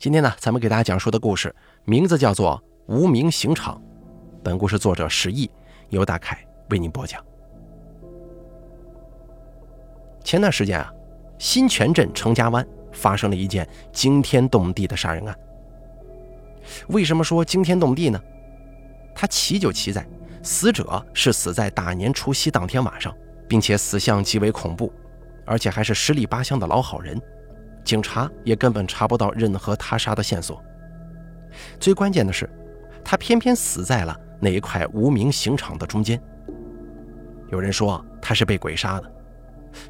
今天呢，咱们给大家讲述的故事名字叫做《无名刑场》。本故事作者石毅，由大凯为您播讲。前段时间啊，新泉镇程家湾发生了一件惊天动地的杀人案。为什么说惊天动地呢？它奇就奇在，死者是死在大年除夕当天晚上，并且死相极为恐怖，而且还是十里八乡的老好人。警察也根本查不到任何他杀的线索。最关键的是，他偏偏死在了那一块无名刑场的中间。有人说他是被鬼杀的，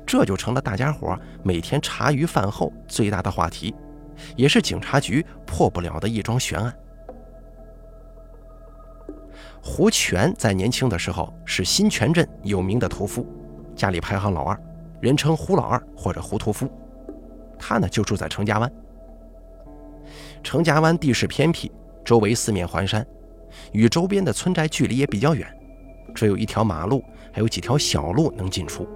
这就成了大家伙每天茶余饭后最大的话题，也是警察局破不了的一桩悬案。胡全在年轻的时候是新泉镇有名的屠夫，家里排行老二，人称胡老二或者胡屠夫。他呢就住在程家湾。程家湾地势偏僻，周围四面环山，与周边的村寨距离也比较远，只有一条马路，还有几条小路能进出。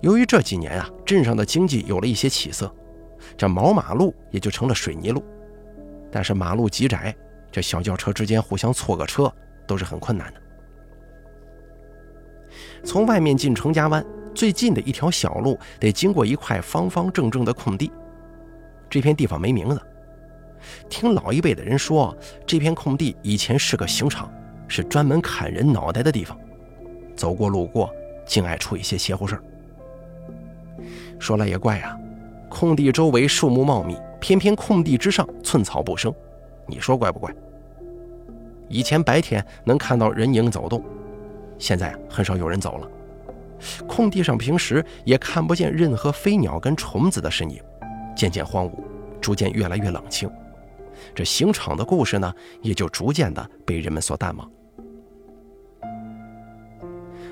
由于这几年啊，镇上的经济有了一些起色，这毛马路也就成了水泥路。但是马路极窄，这小轿车之间互相错个车都是很困难的。从外面进程家湾。最近的一条小路得经过一块方方正正的空地，这片地方没名字。听老一辈的人说，这片空地以前是个刑场，是专门砍人脑袋的地方。走过路过，竟爱出一些邪乎事儿。说来也怪啊，空地周围树木茂密，偏偏空地之上寸草不生，你说怪不怪？以前白天能看到人影走动，现在很少有人走了。空地上平时也看不见任何飞鸟跟虫子的身影，渐渐荒芜，逐渐越来越冷清。这刑场的故事呢，也就逐渐的被人们所淡忘。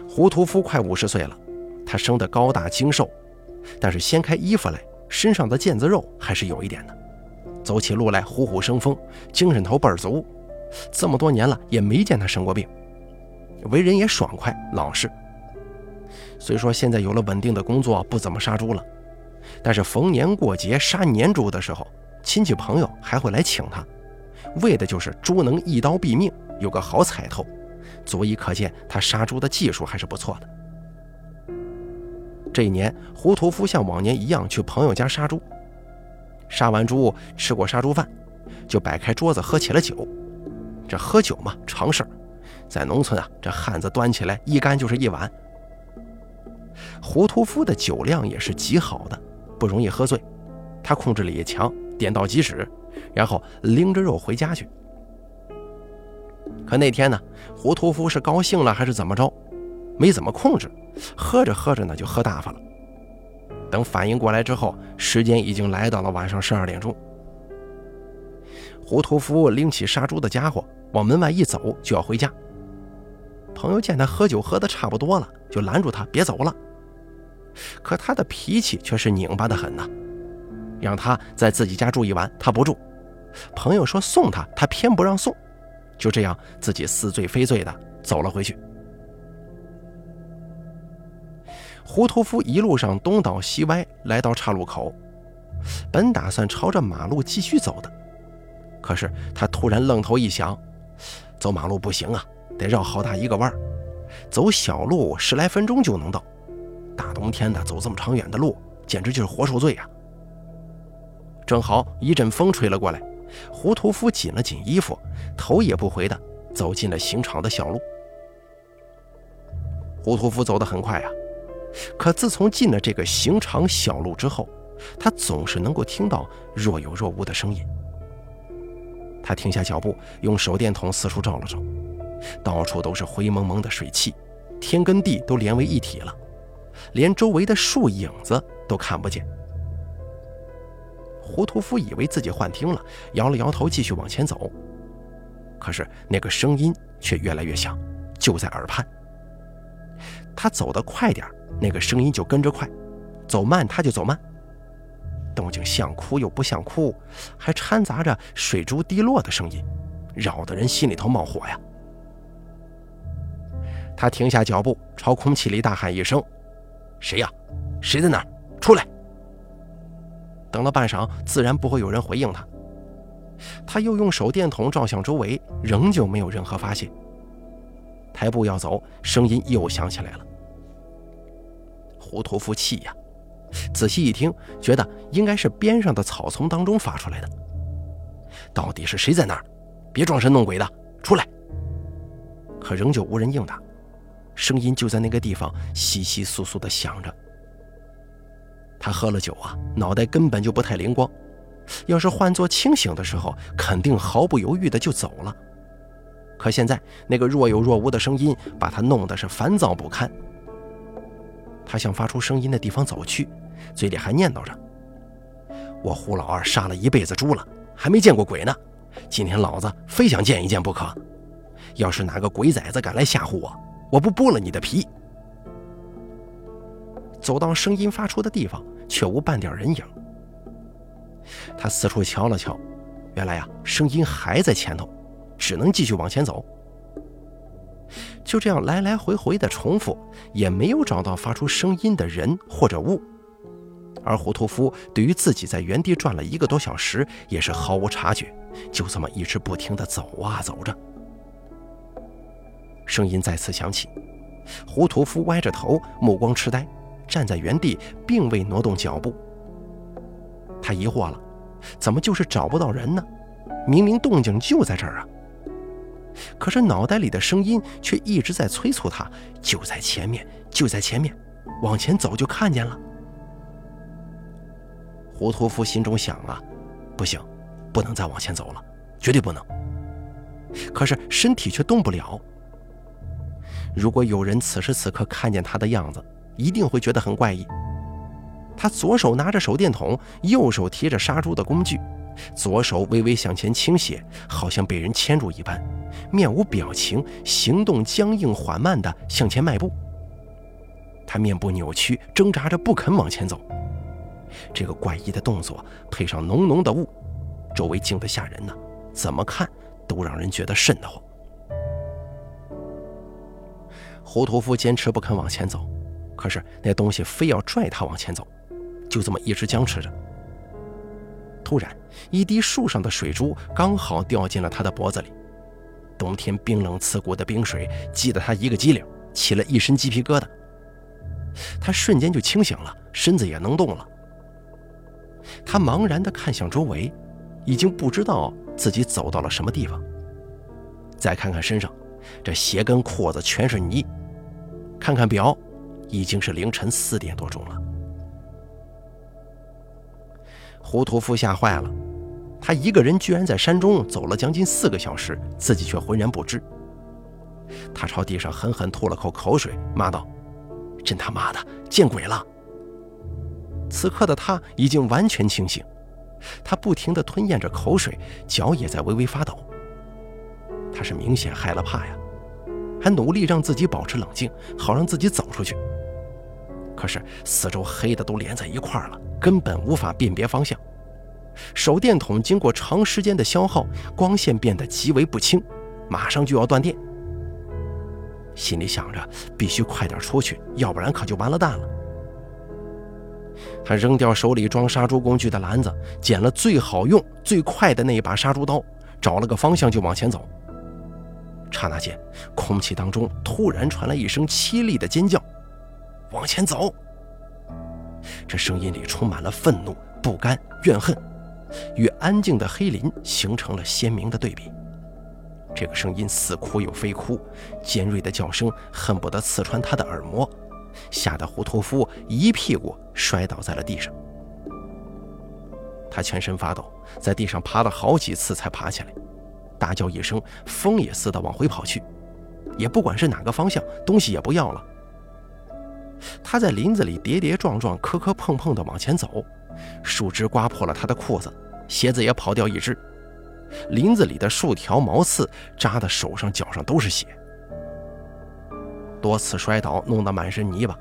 胡屠夫快五十岁了，他生得高大精瘦，但是掀开衣服来，身上的腱子肉还是有一点的。走起路来虎虎生风，精神头倍儿足。这么多年了，也没见他生过病，为人也爽快老实。虽说现在有了稳定的工作，不怎么杀猪了，但是逢年过节杀年猪的时候，亲戚朋友还会来请他，为的就是猪能一刀毙命，有个好彩头，足以可见他杀猪的技术还是不错的。这一年，胡屠夫像往年一样去朋友家杀猪，杀完猪吃过杀猪饭，就摆开桌子喝起了酒。这喝酒嘛，常事儿，在农村啊，这汉子端起来一干就是一碗。胡屠夫的酒量也是极好的，不容易喝醉，他控制力也强，点到即止，然后拎着肉回家去。可那天呢，胡屠夫是高兴了还是怎么着，没怎么控制，喝着喝着呢就喝大发了。等反应过来之后，时间已经来到了晚上十二点钟。胡屠夫拎起杀猪的家伙往门外一走，就要回家。朋友见他喝酒喝的差不多了，就拦住他别走了。可他的脾气却是拧巴的很呐，让他在自己家住一晚，他不住。朋友说送他，他偏不让送。就这样，自己似醉非醉的走了回去。胡屠夫一路上东倒西歪，来到岔路口，本打算朝着马路继续走的，可是他突然愣头一想，走马路不行啊，得绕好大一个弯儿走小路十来分钟就能到。大冬天的走这么长远的路，简直就是活受罪呀！正好一阵风吹了过来，胡屠夫紧了紧衣服，头也不回的走进了刑场的小路。胡屠夫走得很快呀，可自从进了这个刑场小路之后，他总是能够听到若有若无的声音。他停下脚步，用手电筒四处照了照，到处都是灰蒙蒙的水汽，天跟地都连为一体了。连周围的树影子都看不见。胡屠夫以为自己幻听了，摇了摇头，继续往前走。可是那个声音却越来越响，就在耳畔。他走得快点那个声音就跟着快；走慢，他就走慢。动静像哭又不像哭，还掺杂着水珠滴落的声音，扰得人心里头冒火呀。他停下脚步，朝空气里大喊一声。谁呀？谁在那儿？出来！等了半晌，自然不会有人回应他。他又用手电筒照向周围，仍旧没有任何发现。抬步要走，声音又响起来了。胡屠夫气呀，仔细一听，觉得应该是边上的草丛当中发出来的。到底是谁在那儿？别装神弄鬼的，出来！可仍旧无人应答，声音就在那个地方窸窸窣窣地响着。他喝了酒啊，脑袋根本就不太灵光。要是换做清醒的时候，肯定毫不犹豫的就走了。可现在那个若有若无的声音，把他弄得是烦躁不堪。他向发出声音的地方走去，嘴里还念叨着：“我胡老二杀了一辈子猪了，还没见过鬼呢。今天老子非想见一见不可。要是哪个鬼崽子敢来吓唬我，我不剥了你的皮！”走到声音发出的地方，却无半点人影。他四处瞧了瞧，原来呀，声音还在前头，只能继续往前走。就这样来来回回的重复，也没有找到发出声音的人或者物。而胡屠夫对于自己在原地转了一个多小时，也是毫无察觉，就这么一直不停地走啊走着。声音再次响起，胡屠夫歪着头，目光痴呆，站在原地，并未挪动脚步。他疑惑了，怎么就是找不到人呢？明明动静就在这儿啊！可是脑袋里的声音却一直在催促他：就在前面，就在前面，往前走就看见了。胡屠夫心中想啊，不行，不能再往前走了，绝对不能。可是身体却动不了。如果有人此时此刻看见他的样子，一定会觉得很怪异。他左手拿着手电筒，右手提着杀猪的工具，左手微微向前倾斜，好像被人牵住一般，面无表情，行动僵硬缓慢地向前迈步。他面部扭曲，挣扎着不肯往前走。这个怪异的动作配上浓浓的雾，周围静得吓人呢，怎么看都让人觉得瘆得慌。胡屠夫坚持不肯往前走，可是那东西非要拽他往前走。就这么一直僵持着。突然，一滴树上的水珠刚好掉进了他的脖子里，冬天冰冷刺骨的冰水激得他一个激灵，起了一身鸡皮疙瘩。他瞬间就清醒了，身子也能动了。他茫然地看向周围，已经不知道自己走到了什么地方。再看看身上，这鞋跟裤子全是泥。看看表，已经是凌晨四点多钟了。胡屠夫吓坏了，他一个人居然在山中走了将近四个小时，自己却浑然不知。他朝地上狠狠吐了口口水，骂道：“真他妈的见鬼了！”此刻的他已经完全清醒，他不停地吞咽着口水，脚也在微微发抖。他是明显害了怕呀，还努力让自己保持冷静，好让自己走出去。可是四周黑的都连在一块了，根本无法辨别方向。手电筒经过长时间的消耗，光线变得极为不清，马上就要断电。心里想着必须快点出去，要不然可就完了蛋了。他扔掉手里装杀猪工具的篮子，捡了最好用、最快的那一把杀猪刀，找了个方向就往前走。刹那间，空气当中突然传来一声凄厉的尖叫。往前走，这声音里充满了愤怒、不甘、怨恨，与安静的黑林形成了鲜明的对比。这个声音似哭又非哭，尖锐的叫声恨不得刺穿他的耳膜，吓得胡屠夫一屁股摔倒在了地上。他全身发抖，在地上爬了好几次才爬起来，大叫一声，疯也似的往回跑去，也不管是哪个方向，东西也不要了。他在林子里跌跌撞撞、磕磕碰碰地往前走，树枝刮破了他的裤子，鞋子也跑掉一只。林子里的树条、毛刺扎的手上、脚上都是血。多次摔倒，弄得满身泥巴，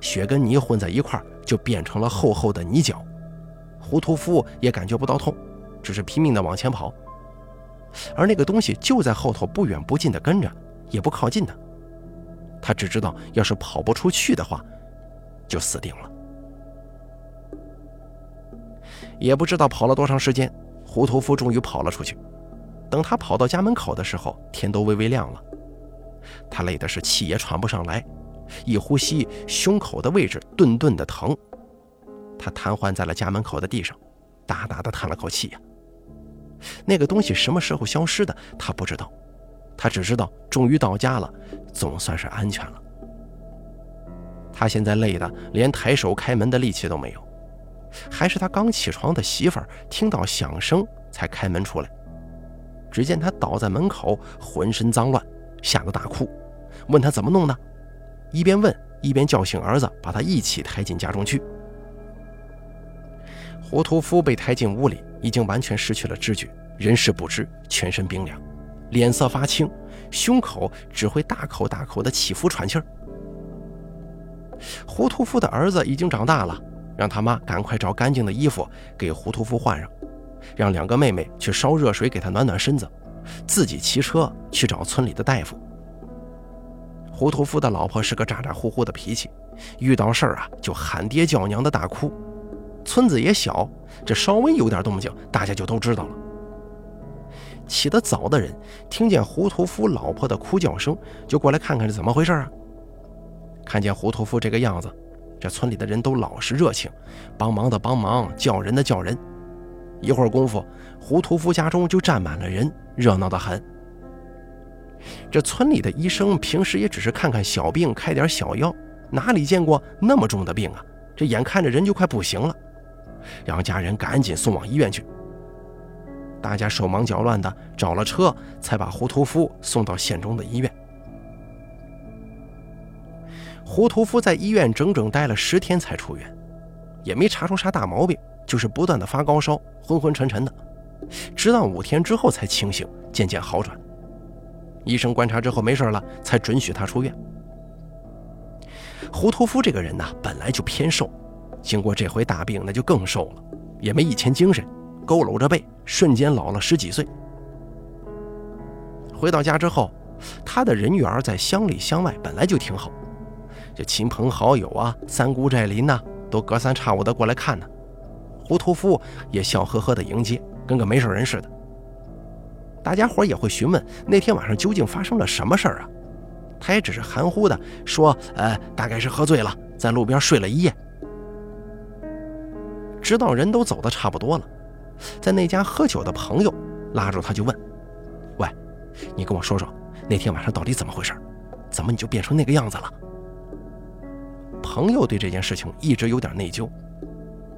血跟泥混在一块儿，就变成了厚厚的泥脚。胡屠夫也感觉不到痛，只是拼命地往前跑，而那个东西就在后头不远不近的跟着，也不靠近他。他只知道，要是跑不出去的话，就死定了。也不知道跑了多长时间，胡屠夫终于跑了出去。等他跑到家门口的时候，天都微微亮了。他累的是气也喘不上来，一呼吸，胸口的位置顿顿的疼。他瘫痪在了家门口的地上，大大的叹了口气呀。那个东西什么时候消失的，他不知道，他只知道终于到家了，总算是安全了。他现在累的连抬手开门的力气都没有，还是他刚起床的媳妇儿听到响声才开门出来。只见他倒在门口，浑身脏乱，吓得大哭，问他怎么弄的，一边问一边叫醒儿子，把他一起抬进家中去。胡屠夫被抬进屋里，已经完全失去了知觉，人事不知，全身冰凉，脸色发青，胸口只会大口大口的起伏喘气儿。胡屠夫的儿子已经长大了，让他妈赶快找干净的衣服给胡屠夫换上。让两个妹妹去烧热水给他暖暖身子，自己骑车去找村里的大夫。胡屠夫的老婆是个咋咋呼呼的脾气，遇到事儿啊就喊爹叫娘的大哭。村子也小，这稍微有点动静，大家就都知道了。起得早的人听见胡屠夫老婆的哭叫声，就过来看看是怎么回事啊。看见胡屠夫这个样子，这村里的人都老实热情，帮忙的帮忙，叫人的叫人。一会儿功夫，胡屠夫家中就站满了人，热闹得很。这村里的医生平时也只是看看小病，开点小药，哪里见过那么重的病啊？这眼看着人就快不行了，让家人赶紧送往医院去。大家手忙脚乱的找了车，才把胡屠夫送到县中的医院。胡屠夫在医院整整待了十天才出院，也没查出啥大毛病。就是不断的发高烧，昏昏沉沉的，直到五天之后才清醒，渐渐好转。医生观察之后没事了，才准许他出院。胡屠夫这个人呢，本来就偏瘦，经过这回大病，那就更瘦了，也没以前精神，佝偻着背，瞬间老了十几岁。回到家之后，他的人缘在乡里乡外本来就挺好，这亲朋好友啊，三姑寨邻呐，都隔三差五的过来看呢。胡屠夫也笑呵呵的迎接，跟个没事人似的。大家伙也会询问那天晚上究竟发生了什么事儿啊？他也只是含糊的说：“呃，大概是喝醉了，在路边睡了一夜。”直到人都走的差不多了，在那家喝酒的朋友拉住他就问：“喂，你跟我说说，那天晚上到底怎么回事？怎么你就变成那个样子了？”朋友对这件事情一直有点内疚。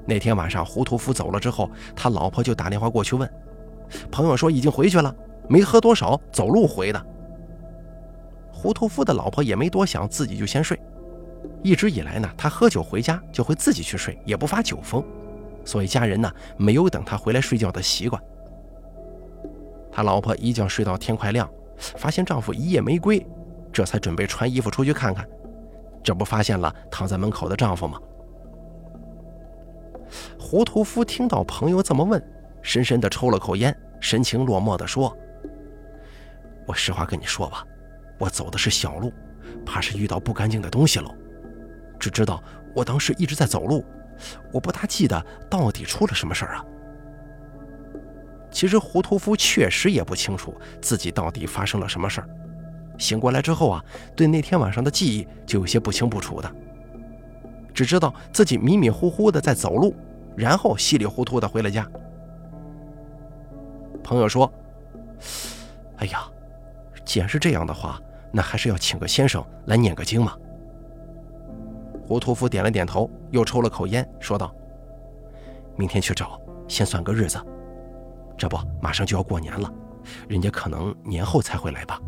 那天晚上，胡屠夫走了之后，他老婆就打电话过去问，朋友说已经回去了，没喝多少，走路回的。胡屠夫的老婆也没多想，自己就先睡。一直以来呢，他喝酒回家就会自己去睡，也不发酒疯，所以家人呢没有等他回来睡觉的习惯。他老婆一觉睡到天快亮，发现丈夫一夜没归，这才准备穿衣服出去看看，这不发现了躺在门口的丈夫吗？胡屠夫听到朋友这么问，深深地抽了口烟，神情落寞地说：“我实话跟你说吧，我走的是小路，怕是遇到不干净的东西喽。只知道我当时一直在走路，我不大记得到底出了什么事儿啊。”其实胡屠夫确实也不清楚自己到底发生了什么事儿，醒过来之后啊，对那天晚上的记忆就有些不清不楚的。只知道自己迷迷糊糊的在走路，然后稀里糊涂的回了家。朋友说：“哎呀，既然是这样的话，那还是要请个先生来念个经嘛。”胡屠夫点了点头，又抽了口烟，说道：“明天去找，先算个日子。这不，马上就要过年了，人家可能年后才会来吧。”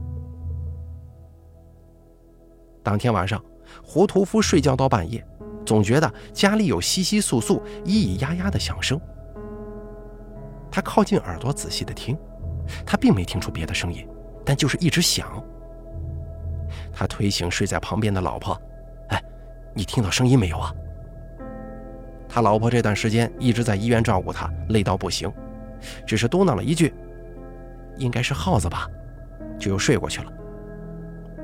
当天晚上，胡屠夫睡觉到半夜。总觉得家里有窸窸窣窣、咿咿呀呀的响声。他靠近耳朵仔细的听，他并没听出别的声音，但就是一直响。他推醒睡在旁边的老婆：“，你听到声音没有啊？”他老婆这段时间一直在医院照顾他，累到不行，只是嘟囔了一句：“应该是耗子吧。”就又睡过去了。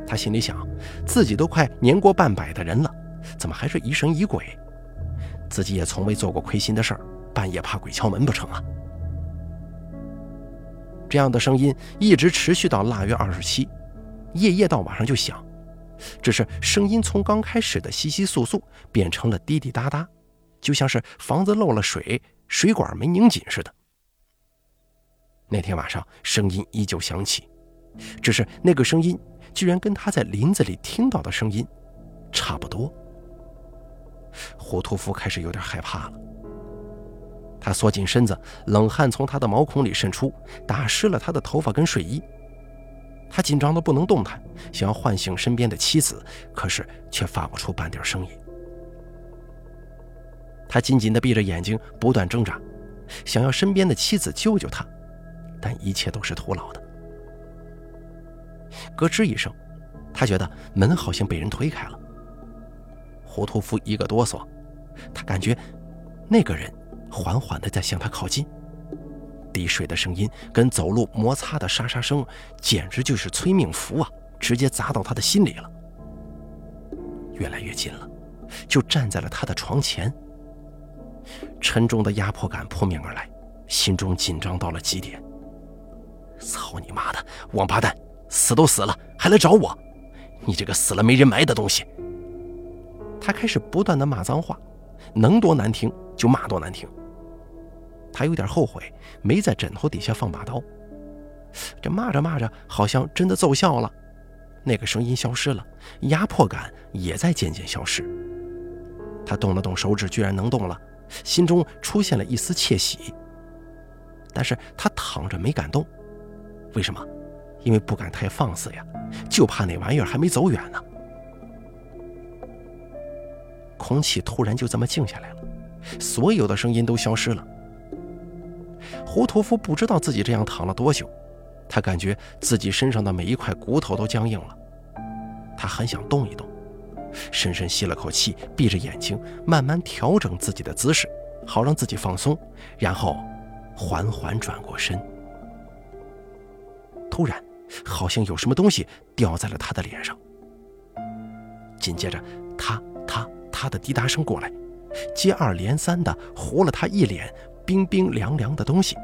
他心里想，自己都快年过半百的人了。怎么还是疑神疑鬼？自己也从未做过亏心的事儿，半夜怕鬼敲门不成啊？这样的声音一直持续到腊月二十七，夜夜到晚上就响，只是声音从刚开始的稀稀簌簌变成了滴滴答答，就像是房子漏了水，水管没拧紧似的。那天晚上声音依旧响起，只是那个声音居然跟他在林子里听到的声音差不多。胡屠夫开始有点害怕了。他缩紧身子，冷汗从他的毛孔里渗出，打湿了他的头发跟睡衣。他紧张的不能动弹，想要唤醒身边的妻子，可是却发不出半点声音。他紧紧地闭着眼睛，不断挣扎，想要身边的妻子救救他，但一切都是徒劳的。咯吱一声，他觉得门好像被人推开了。胡屠夫一个哆嗦，他感觉那个人。缓缓地在向他靠近，滴水的声音跟走路摩擦的沙沙声，简直就是催命符啊！直接砸到他的心里了。越来越近了，就站在了他的床前。沉重的压迫感扑面而来，心中紧张到了极点。操你妈的，王八蛋，死都死了还来找我！你这个死了没人埋的东西！他开始不断的骂脏话，能多难听就骂多难听。他有点后悔，没在枕头底下放把刀。这骂着骂着，好像真的奏效了，那个声音消失了，压迫感也在渐渐消失。他动了动手指，居然能动了，心中出现了一丝窃喜。但是他躺着没敢动，为什么？因为不敢太放肆呀，就怕那玩意儿还没走远呢。空气突然就这么静下来了，所有的声音都消失了。胡屠夫不知道自己这样躺了多久，他感觉自己身上的每一块骨头都僵硬了。他很想动一动，深深吸了口气，闭着眼睛，慢慢调整自己的姿势，好让自己放松，然后缓缓转过身。突然，好像有什么东西掉在了他的脸上。紧接着，他、他、他的滴答声过来，接二连三的糊了他一脸。冰冰凉凉的东西，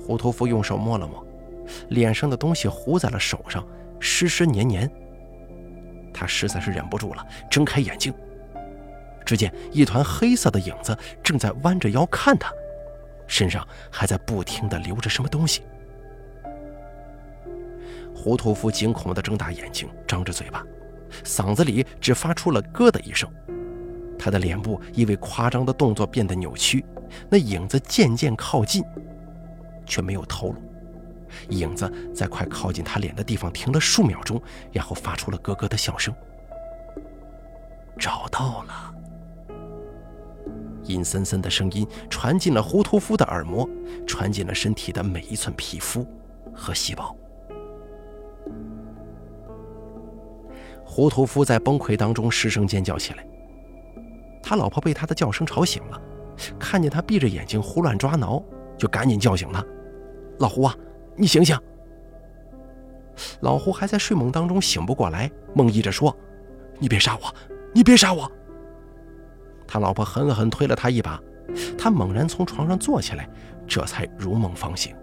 胡屠夫用手摸了摸，脸上的东西糊在了手上，湿湿黏黏。他实在是忍不住了，睁开眼睛，只见一团黑色的影子正在弯着腰看他，身上还在不停地流着什么东西。胡屠夫惊恐地睁大眼睛，张着嘴巴，嗓子里只发出了“咯”的一声。他的脸部因为夸张的动作变得扭曲。那影子渐渐靠近，却没有透露。影子在快靠近他脸的地方停了数秒钟，然后发出了咯咯的笑声。找到了！阴森森的声音传进了胡屠夫的耳膜，传进了身体的每一寸皮肤和细胞。胡屠夫在崩溃当中失声尖叫起来，他老婆被他的叫声吵醒了。看见他闭着眼睛胡乱抓挠，就赶紧叫醒他：“老胡啊，你醒醒！”老胡还在睡梦当中醒不过来，梦呓着说：“你别杀我，你别杀我！”他老婆狠狠推了他一把，他猛然从床上坐起来，这才如梦方醒。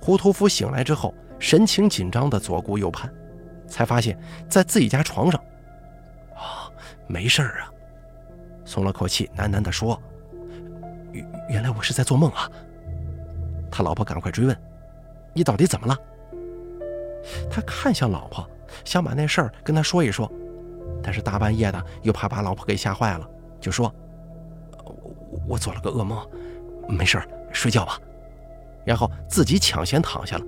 胡屠夫醒来之后，神情紧张的左顾右盼，才发现，在自己家床上，没事儿啊。松了口气，喃喃地说：“原原来我是在做梦啊。”他老婆赶快追问：“你到底怎么了？”他看向老婆，想把那事儿跟她说一说，但是大半夜的又怕把老婆给吓坏了，就说：“我我做了个噩梦，没事儿睡觉吧。”然后自己抢先躺下了。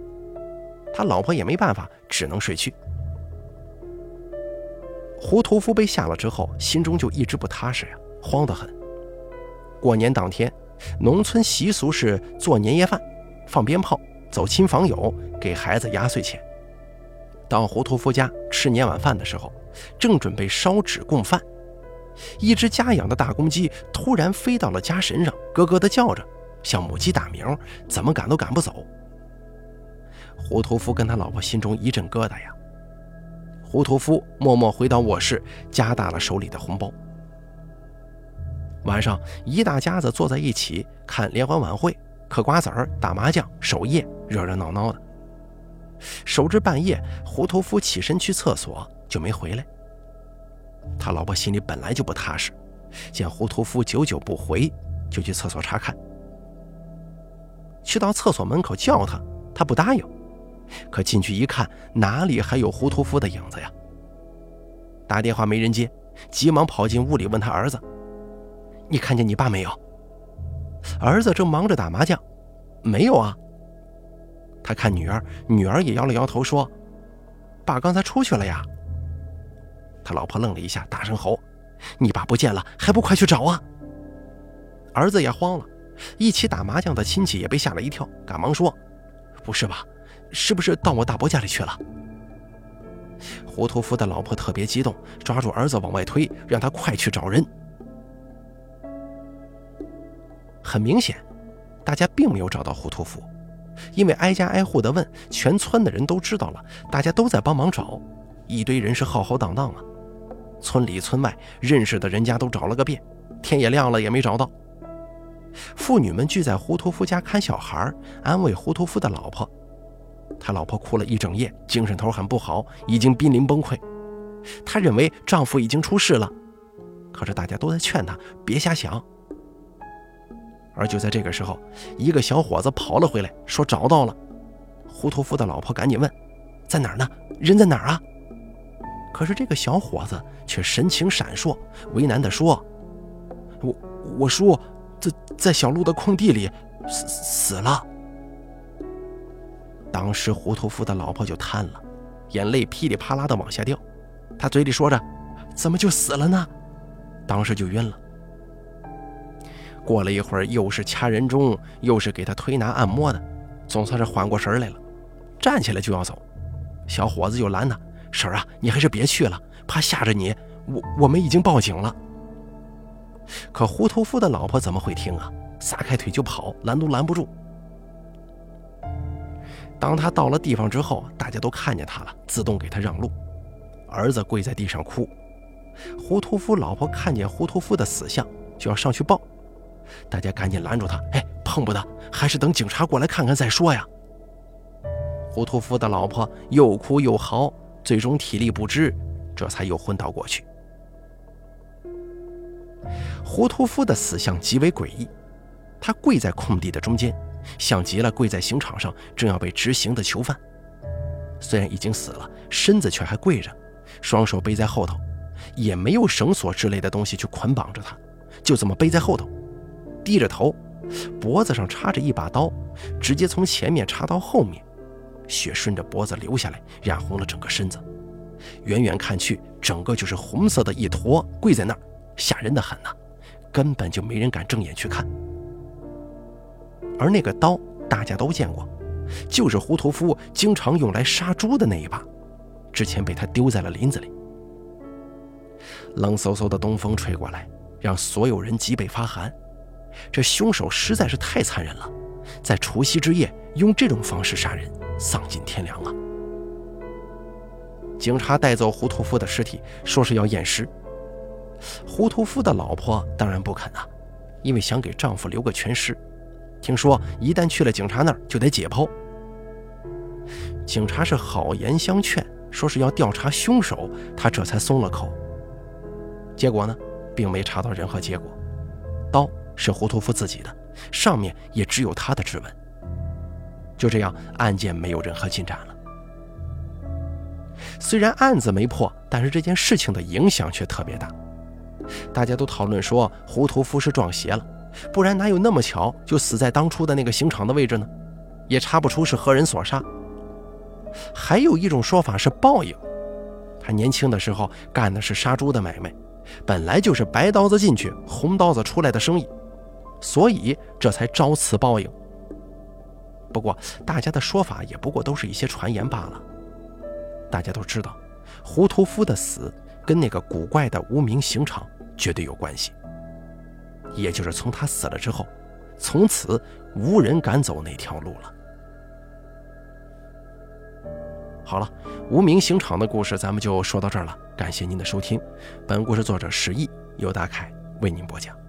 他老婆也没办法，只能睡去。胡屠夫被吓了之后，心中就一直不踏实呀。慌得很。过年当天，农村习俗是做年夜饭、放鞭炮、走亲访友、给孩子压岁钱。到胡屠夫家吃年晚饭的时候，正准备烧纸供饭，一只家养的大公鸡突然飞到了家神上，咯咯地叫着，向母鸡打鸣，怎么赶都赶不走。胡屠夫跟他老婆心中一阵疙瘩呀。胡屠夫默默回到卧室，加大了手里的红包。晚上一大家子坐在一起看联欢晚会、嗑瓜子儿、打麻将、守夜，热热闹闹的。守至半夜，胡屠夫起身去厕所就没回来。他老婆心里本来就不踏实，见胡屠夫久久不回，就去厕所查看。去到厕所门口叫他，他不答应。可进去一看，哪里还有胡屠夫的影子呀？打电话没人接，急忙跑进屋里问他儿子：“你看见你爸没有？”儿子正忙着打麻将，“没有啊。”他看女儿，女儿也摇了摇头说：“爸刚才出去了呀。”他老婆愣了一下，大声吼：“你爸不见了，还不快去找啊！”儿子也慌了，一起打麻将的亲戚也被吓了一跳，赶忙说：“不是吧？是不是到我大伯家里去了？”胡屠夫的老婆特别激动，抓住儿子往外推，让他快去找人。很明显，大家并没有找到胡屠夫，因为挨家挨户的问，全村的人都知道了，大家都在帮忙找，一堆人是浩浩荡荡啊。村里村外认识的人家都找了个遍，天也亮了也没找到。妇女们聚在胡屠夫家看小孩，安慰胡屠夫的老婆。他老婆哭了一整夜，精神头很不好，已经濒临崩溃。她认为丈夫已经出事了，可是大家都在劝她别瞎想。而就在这个时候，一个小伙子跑了回来，说找到了。胡屠夫的老婆赶紧问：“在哪儿呢？人在哪儿啊？”可是这个小伙子却神情闪烁，为难地说：“我我叔在在小路的空地里死死了。”当时胡屠夫的老婆就瘫了，眼泪噼里啪啦的往下掉，他嘴里说着：“怎么就死了呢？”当时就晕了。过了一会儿，又是掐人中，又是给他推拿按摩的，总算是缓过神来了，站起来就要走。小伙子就拦他：“婶儿啊，你还是别去了，怕吓着你。我我们已经报警了。”可胡屠夫的老婆怎么会听啊？撒开腿就跑，拦都拦不住。当他到了地方之后，大家都看见他了，自动给他让路。儿子跪在地上哭。胡屠夫老婆看见胡屠夫的死相，就要上去抱，大家赶紧拦住他：“哎，碰不得，还是等警察过来看看再说呀。”胡屠夫的老婆又哭又嚎，最终体力不支，这才又昏倒过去。胡屠夫的死相极为诡异，他跪在空地的中间。像极了跪在刑场上正要被执行的囚犯，虽然已经死了，身子却还跪着，双手背在后头，也没有绳索之类的东西去捆绑着他，就这么背在后头，低着头，脖子上插着一把刀，直接从前面插到后面，血顺着脖子流下来，染红了整个身子。远远看去，整个就是红色的一坨，跪在那儿，吓人的很呐，根本就没人敢正眼去看。而那个刀大家都见过，就是胡屠夫经常用来杀猪的那一把，之前被他丢在了林子里。冷飕飕的东风吹过来，让所有人脊背发寒。这凶手实在是太残忍了，在除夕之夜用这种方式杀人，丧尽天良啊！警察带走胡屠夫的尸体，说是要验尸。胡屠夫的老婆当然不肯啊，因为想给丈夫留个全尸。听说一旦去了警察那儿，就得解剖。警察是好言相劝，说是要调查凶手，他这才松了口。结果呢，并没查到任何结果。刀是胡屠夫自己的，上面也只有他的指纹。就这样，案件没有任何进展了。虽然案子没破，但是这件事情的影响却特别大。大家都讨论说，胡屠夫是撞邪了。不然哪有那么巧就死在当初的那个刑场的位置呢？也查不出是何人所杀。还有一种说法是报应，他年轻的时候干的是杀猪的买卖，本来就是白刀子进去红刀子出来的生意，所以这才招此报应。不过大家的说法也不过都是一些传言罢了。大家都知道，胡屠夫的死跟那个古怪的无名刑场绝对有关系。也就是从他死了之后，从此无人敢走那条路了。好了，无名刑场的故事咱们就说到这儿了。感谢您的收听，本故事作者石毅，由大凯为您播讲。